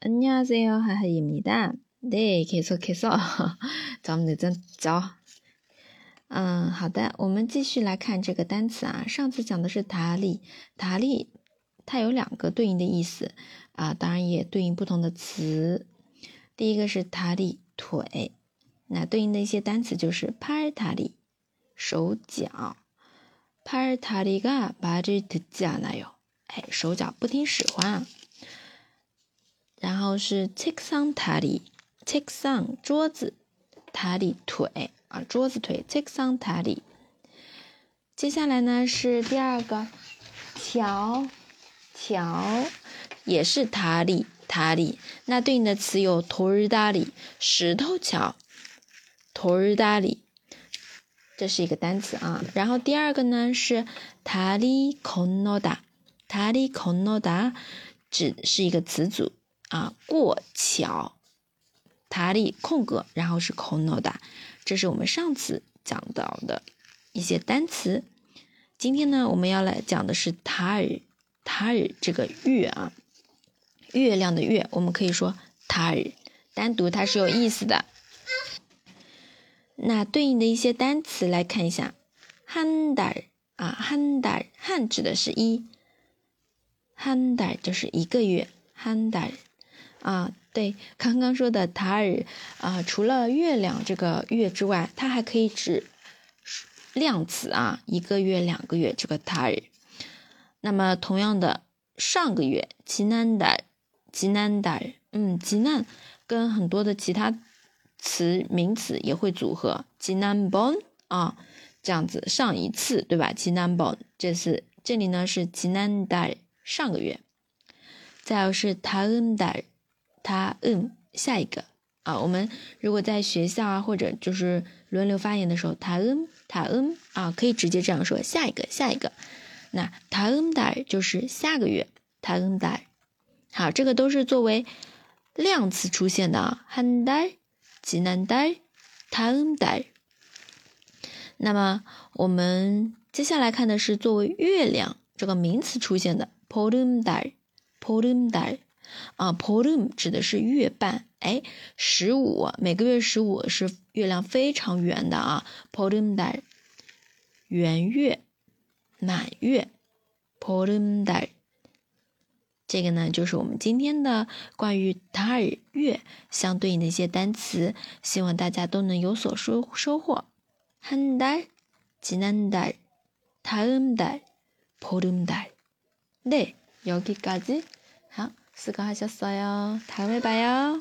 안녕하세요，하하입니 다。 对，계속해서咱们再找。嗯，好的，我们继续来看这个单词啊。上次讲的是塔里，塔里它有两个对应的意思啊，当然也对应不同的词。第一个是塔里腿，那对应的一些单词就是帕尔塔里手脚，帕尔塔里嘎巴吉特加那哟，哎，手脚不听使唤啊。 然后是 take some tali take some 桌子 tali 腿啊，桌子腿 take some tali。接下来呢是第二个桥桥，也是 tali tali。那对应的词有 t o r i d a l i 石头桥 t o r i d a l i 这是一个单词啊。然后第二个呢是 tali konoda tali konoda。指是一个词组，啊，过桥，塔里空格，然后是 konoda，这是我们上次讲到的一些单词。今天呢，我们要来讲的是塔尔，塔尔这个月啊，月亮的月，我们可以说塔尔，单独它是有意思的。那对应的一些单词来看一下，汉达尔啊，汉达尔，汉指的是一，汉达尔就是一个月，汉达尔。啊，对，刚刚说的塔尔啊，除了月亮这个月之外，它还可以指量词啊，一个月、两个月这个塔尔。那么同样的，上个月吉南达，吉南达，嗯，吉南跟很多的其他词名词也会组合，吉南邦啊，这样子上一次对吧？吉南邦，这次这里呢是吉南达上个月，再有是塔恩达。他嗯，下一个啊，我们如果在学校啊，或者就是轮流发言的时候，他嗯，他嗯啊，可以直接这样说，下一个，下一个。那他嗯的就是下个月，他嗯的。好，这个都是作为量词出现的啊，한달济南달他嗯달那么我们接下来看的是作为月亮这个名词出现的，보름 달， 보름 달。 啊，polum 指的是月半，哎，十五，每个月十五是月亮非常圆的啊，polum day，圆月，满月，polum day，这个呢就是我们今天的关于塔尔月相对应的一些单词，希望大家都能有所收收获。한달지난 달， 다음 달， polum day， 네여기까 지。 好。 수고하셨어요. 다음에 봐요.